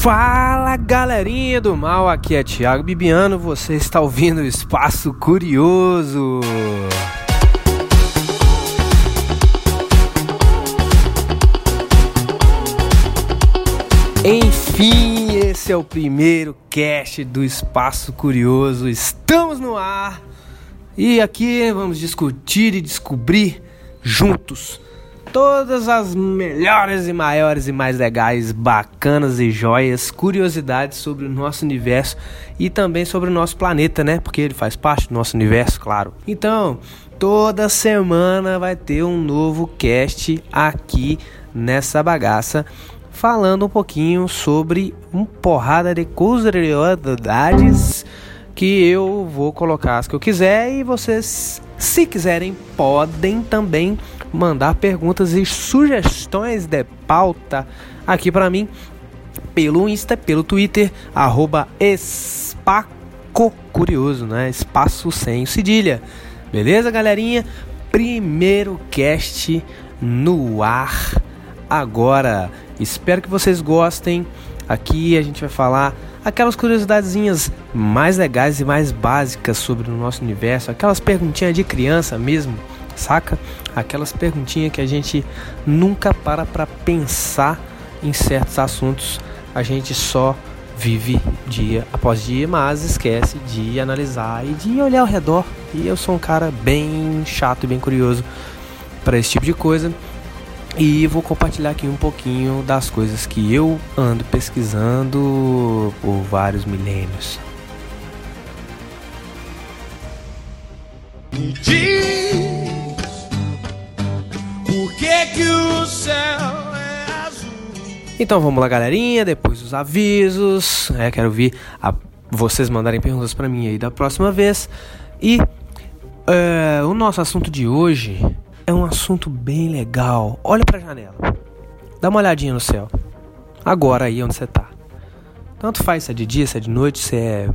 Fala galerinha do mal, aqui é Thiago Bibiano, você está ouvindo o Espaço Curioso. Enfim, esse é o primeiro cast do Espaço Curioso. Estamos no ar e aqui vamos discutir e descobrir juntos todas as melhores e maiores e mais legais, bacanas e joias, curiosidades sobre o nosso universo e também sobre o nosso planeta, né? Porque ele faz parte do nosso universo, claro. Então, toda semana vai ter um novo cast aqui nessa bagaça. Falando um pouquinho sobre um porrada de curiosidades que eu vou colocar as que eu quiser e vocês, se quiserem, podem também mandar perguntas e sugestões de pauta aqui para mim pelo Insta, pelo Twitter, arroba Espaco Curioso, né? Espaço sem cedilha. Beleza, galerinha? Primeiro cast no ar agora. Espero que vocês gostem. Aqui a gente vai falar aquelas curiosidadezinhas mais legais e mais básicas sobre o nosso universo, aquelas perguntinhas de criança mesmo saca? Aquelas perguntinhas que a gente nunca para para pensar em certos assuntos, a gente só vive dia após dia, mas esquece de analisar e de olhar ao redor. E eu sou um cara bem chato e bem curioso para esse tipo de coisa. E vou compartilhar aqui um pouquinho das coisas que eu ando pesquisando por vários milênios. Então vamos lá, galerinha. Depois dos avisos. É, quero ver a, vocês mandarem perguntas para mim aí da próxima vez. E é, o nosso assunto de hoje é um assunto bem legal. Olha pra janela. Dá uma olhadinha no céu. Agora aí onde você tá. Tanto faz se é de dia, se é de noite, se é.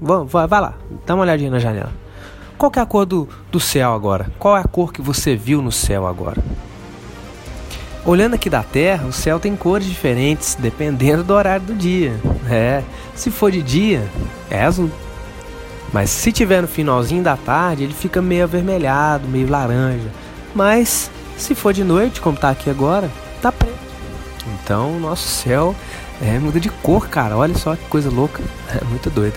Vai, vai lá, dá uma olhadinha na janela. Qual é a cor do, do céu agora? Qual é a cor que você viu no céu agora? Olhando aqui da Terra, o céu tem cores diferentes dependendo do horário do dia. É, se for de dia, é azul. Mas se tiver no finalzinho da tarde, ele fica meio avermelhado, meio laranja. Mas se for de noite, como tá aqui agora, tá preto. Então o nosso céu é, muda de cor, cara. Olha só que coisa louca. É muito doido.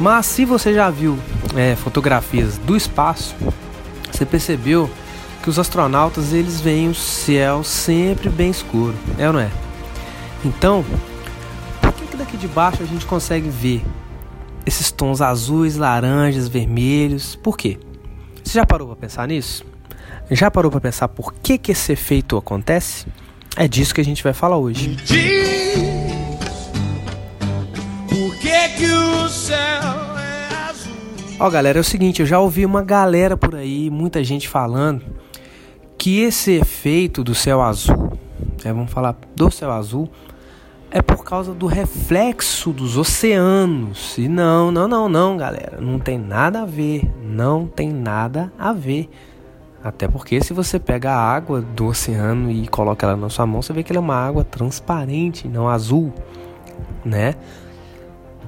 Mas se você já viu é, fotografias do espaço, você percebeu que os astronautas eles veem o céu sempre bem escuro, é ou não é? Então, por que, que daqui de baixo a gente consegue ver esses tons azuis, laranjas, vermelhos? Por quê? Você já parou para pensar nisso? Já parou para pensar por que, que esse efeito acontece? É disso que a gente vai falar hoje. Diz, por que, que o céu é azul? Ó, galera, é o seguinte, eu já ouvi uma galera por aí, muita gente falando que esse efeito do céu azul, é, vamos falar do céu azul, é por causa do reflexo dos oceanos. E não, não, não, não, galera, não tem nada a ver, não tem nada a ver. Até porque se você pega a água do oceano e coloca ela na sua mão, você vê que ela é uma água transparente, não azul, né?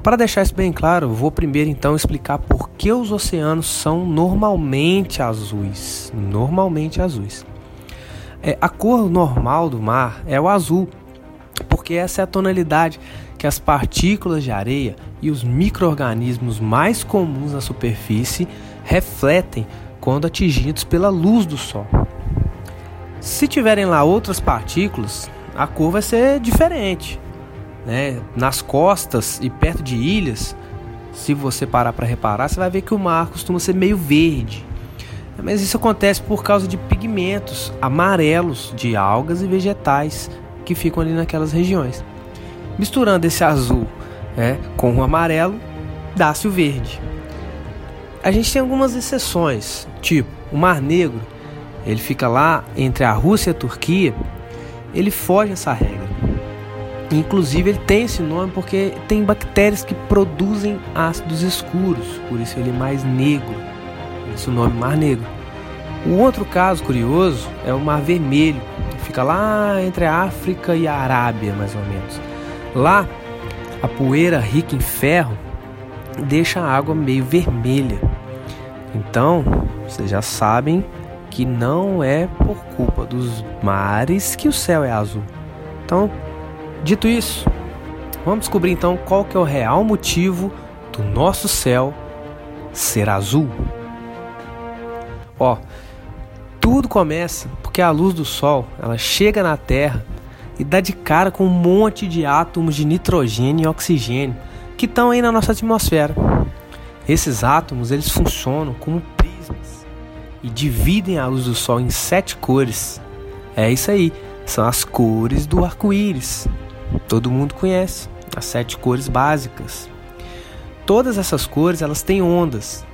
Para deixar isso bem claro, vou primeiro então explicar por que os oceanos são normalmente azuis. Normalmente azuis. É, a cor normal do mar é o azul, porque essa é a tonalidade que as partículas de areia e os micro-organismos mais comuns na superfície refletem quando atingidos pela luz do sol. Se tiverem lá outras partículas, a cor vai ser diferente né, nas costas e perto de ilhas, se você parar para reparar, você vai ver que o mar costuma ser meio verde. Mas isso acontece por causa de pigmentos amarelos de algas e vegetais que ficam ali naquelas regiões. Misturando esse azul né, com o amarelo, dá-se o verde. A gente tem algumas exceções, tipo o Mar Negro, ele fica lá entre a Rússia e a Turquia, ele foge essa regra. Inclusive ele tem esse nome porque tem bactérias que produzem ácidos escuros, por isso ele é mais negro. Esse é o nome Mar Negro. O outro caso curioso é o Mar Vermelho, que fica fica lá entre a África e a Arábia, mais ou menos. Lá, a poeira rica em ferro deixa a água meio vermelha. Então, vocês já sabem que não é por culpa dos mares que o céu é azul. Então, dito isso, vamos descobrir então qual que é o real motivo do nosso céu ser azul. Ó, tudo começa porque a luz do sol, ela chega na Terra e dá de cara com um monte de átomos de nitrogênio e oxigênio que estão aí na nossa atmosfera. Esses átomos, eles funcionam como prismas e dividem a luz do sol em sete cores. É isso aí, são as cores do arco-íris. Todo mundo conhece as sete cores básicas. Todas essas cores, elas têm ondas.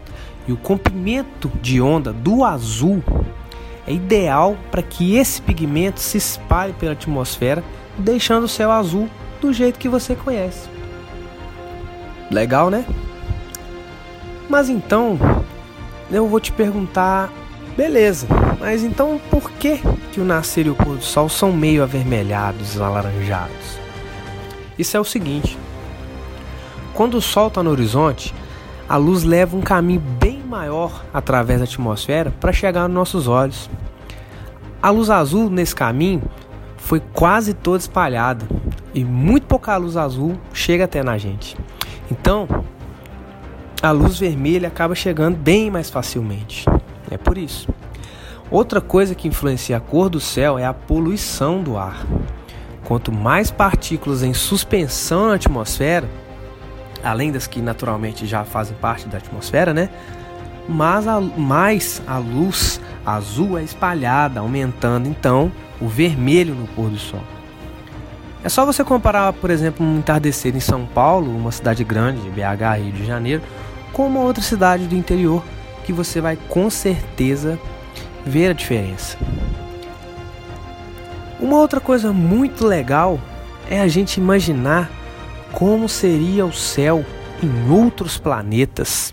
E o comprimento de onda do azul é ideal para que esse pigmento se espalhe pela atmosfera, deixando o céu azul do jeito que você conhece. Legal, né? Mas então, eu vou te perguntar, beleza, mas então por que, que o nascer e o pôr do sol são meio avermelhados e alaranjados? Isso é o seguinte: quando o sol está no horizonte, a luz leva um caminho bem maior através da atmosfera para chegar nos nossos olhos. A luz azul nesse caminho foi quase toda espalhada e muito pouca luz azul chega até na gente. Então, a luz vermelha acaba chegando bem mais facilmente. É por isso. Outra coisa que influencia a cor do céu é a poluição do ar. Quanto mais partículas em suspensão na atmosfera, além das que naturalmente já fazem parte da atmosfera, né? Mas a, mais a luz azul é espalhada, aumentando então o vermelho no pôr do sol. É só você comparar, por exemplo, um entardecer em São Paulo, uma cidade grande, BH, Rio de Janeiro, com uma outra cidade do interior que você vai com certeza ver a diferença. Uma outra coisa muito legal é a gente imaginar como seria o céu em outros planetas.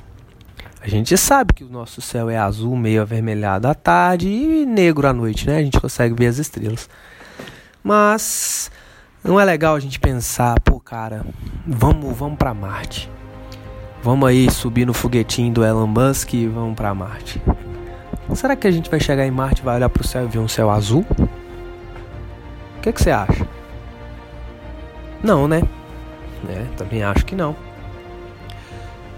A gente sabe que o nosso céu é azul, meio avermelhado à tarde e negro à noite, né? A gente consegue ver as estrelas. Mas não é legal a gente pensar, pô, cara, vamos, vamos para Marte. Vamos aí subir no foguetinho do Elon Musk e vamos para Marte. Será que a gente vai chegar em Marte vai olhar para o céu e ver um céu azul? O que, que você acha? Não, né? É, também acho que não.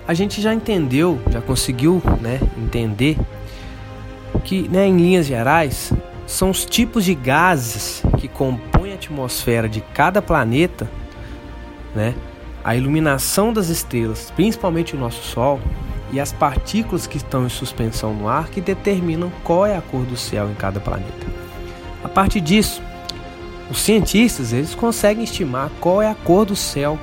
A gente já entendeu, já conseguiu né, entender que, né, em linhas gerais, são os tipos de gases que compõem a atmosfera de cada planeta, né? a iluminação das estrelas, principalmente o nosso Sol, e as partículas que estão em suspensão no ar que determinam qual é a cor do céu em cada planeta. A partir disso, os cientistas eles conseguem estimar qual é a cor do céu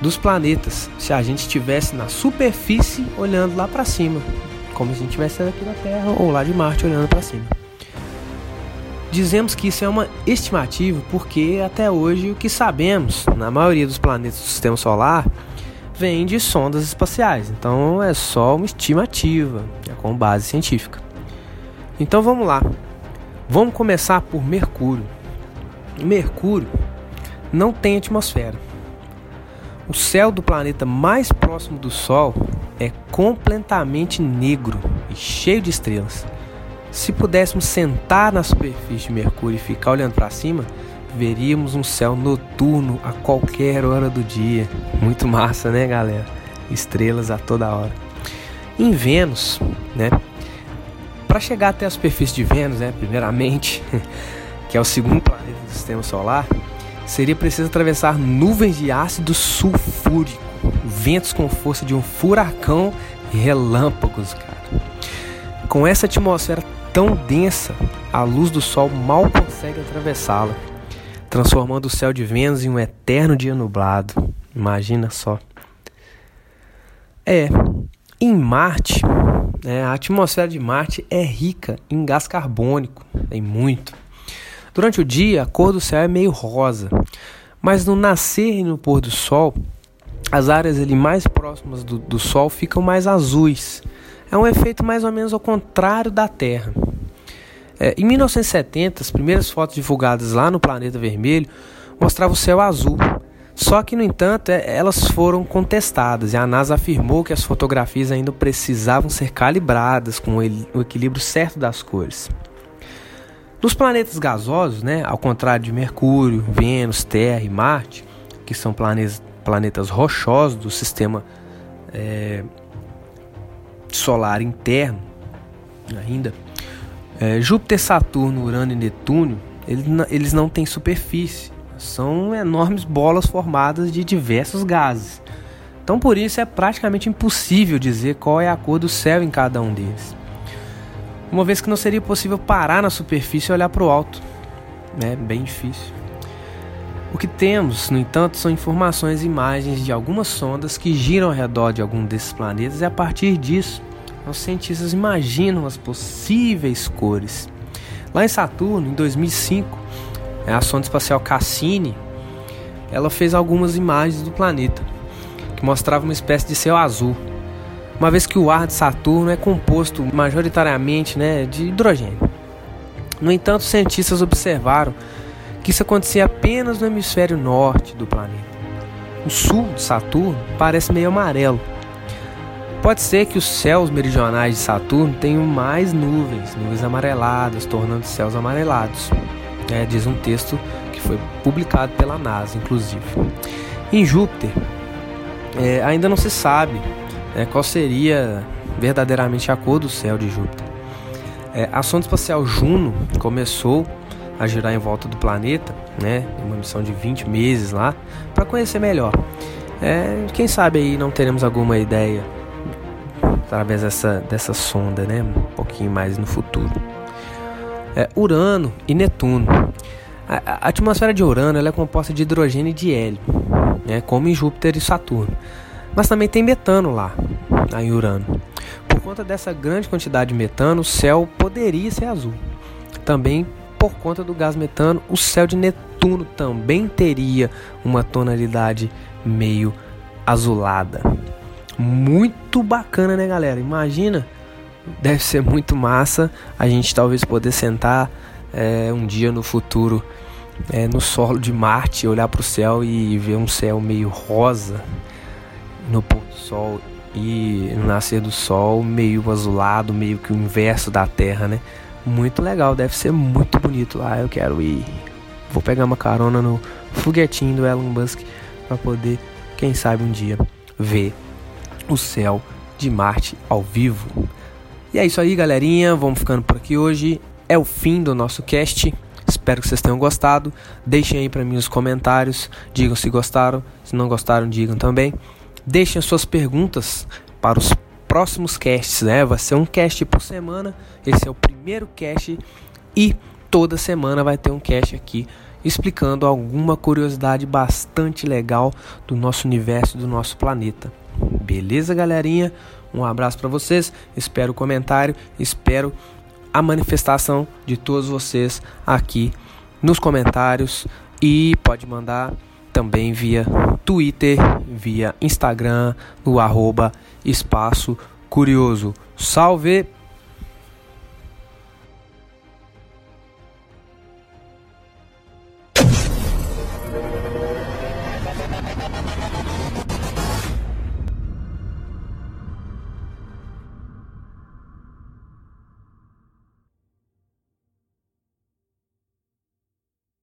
dos planetas se a gente estivesse na superfície olhando lá para cima, como se a gente estivesse aqui na Terra ou lá de Marte olhando para cima. Dizemos que isso é uma estimativa porque até hoje o que sabemos na maioria dos planetas do sistema solar vem de sondas espaciais. Então é só uma estimativa, é com base científica. Então vamos lá. Vamos começar por Mercúrio. Mercúrio não tem atmosfera. O céu do planeta mais próximo do Sol é completamente negro e cheio de estrelas. Se pudéssemos sentar na superfície de Mercúrio e ficar olhando para cima, veríamos um céu noturno a qualquer hora do dia. Muito massa, né, galera? Estrelas a toda hora. Em Vênus, né? Para chegar até a superfície de Vênus, né, primeiramente, que é o segundo planeta do sistema solar, seria preciso atravessar nuvens de ácido sulfúrico, ventos com força de um furacão e relâmpagos, cara. Com essa atmosfera tão densa, a luz do Sol mal consegue atravessá-la, transformando o céu de Vênus em um eterno dia nublado. Imagina só. É, em Marte, né, a atmosfera de Marte é rica em gás carbônico, tem muito. Durante o dia, a cor do céu é meio rosa, mas no nascer e no pôr do sol, as áreas ali mais próximas do, do Sol ficam mais azuis. É um efeito mais ou menos ao contrário da Terra. É, em 1970, as primeiras fotos divulgadas lá no Planeta Vermelho mostravam o céu azul. Só que, no entanto, é, elas foram contestadas e a NASA afirmou que as fotografias ainda precisavam ser calibradas com o equilíbrio certo das cores. Nos planetas gasosos, né, ao contrário de Mercúrio, Vênus, Terra e Marte, que são planetas, planetas rochosos do sistema é, solar interno, ainda, é, Júpiter, Saturno, Urano e Netuno, eles, eles não têm superfície, são enormes bolas formadas de diversos gases. Então, por isso, é praticamente impossível dizer qual é a cor do céu em cada um deles. Uma vez que não seria possível parar na superfície e olhar para o alto. É bem difícil. O que temos, no entanto, são informações e imagens de algumas sondas que giram ao redor de algum desses planetas e a partir disso, os cientistas imaginam as possíveis cores. Lá em Saturno, em 2005, a sonda espacial Cassini, ela fez algumas imagens do planeta que mostravam uma espécie de céu azul, uma vez que o ar de Saturno é composto majoritariamente né, de hidrogênio. No entanto, cientistas observaram que isso acontecia apenas no hemisfério norte do planeta. O sul de Saturno parece meio amarelo. Pode ser que os céus meridionais de Saturno tenham mais nuvens, nuvens amareladas, tornando céus amarelados é, diz um texto que foi publicado pela NASA, inclusive. Em Júpiter, é, ainda não se sabe é, qual seria verdadeiramente a cor do céu de Júpiter. É, a sonda espacial Juno começou a girar em volta do planeta, né, uma missão de 20 meses lá, para conhecer melhor. É, quem sabe aí não teremos alguma ideia através dessa, dessa sonda, né, um pouquinho mais no futuro é, Urano e Netuno. A, a, atmosfera de Urano é composta de hidrogênio e de hélio, né, como em Júpiter e Saturno. Mas também tem metano lá, em Urano. Por conta dessa grande quantidade de metano, o céu poderia ser azul. Também por conta do gás metano, o céu de Netuno também teria uma tonalidade meio azulada. Muito bacana, né, galera? Imagina deve ser muito massa a gente talvez poder sentar é, um dia no futuro é, no solo de Marte, olhar para o céu e ver um céu meio rosa no pôr do sol e no nascer do sol meio azulado, meio que o inverso da Terra, né? Muito legal, deve ser muito bonito lá. Eu quero ir. Vou pegar uma carona no foguetinho do Elon Musk para poder, quem sabe um dia, ver o céu de Marte ao vivo. E é isso aí, galerinha. Vamos ficando por aqui hoje. É o fim do nosso cast. Espero que vocês tenham gostado. Deixem aí para mim os comentários. Digam se gostaram. Se não gostaram, digam também. Deixem as suas perguntas para os próximos casts, né? Vai ser um cast por semana. Esse é o primeiro cast e toda semana vai ter um cast aqui explicando alguma curiosidade bastante legal do nosso universo, do nosso planeta. Beleza, galerinha? Um abraço para vocês, espero o comentário, espero a manifestação de todos vocês aqui nos comentários e pode mandar também via Twitter, via Instagram, no arroba Espaço Curioso. Salve!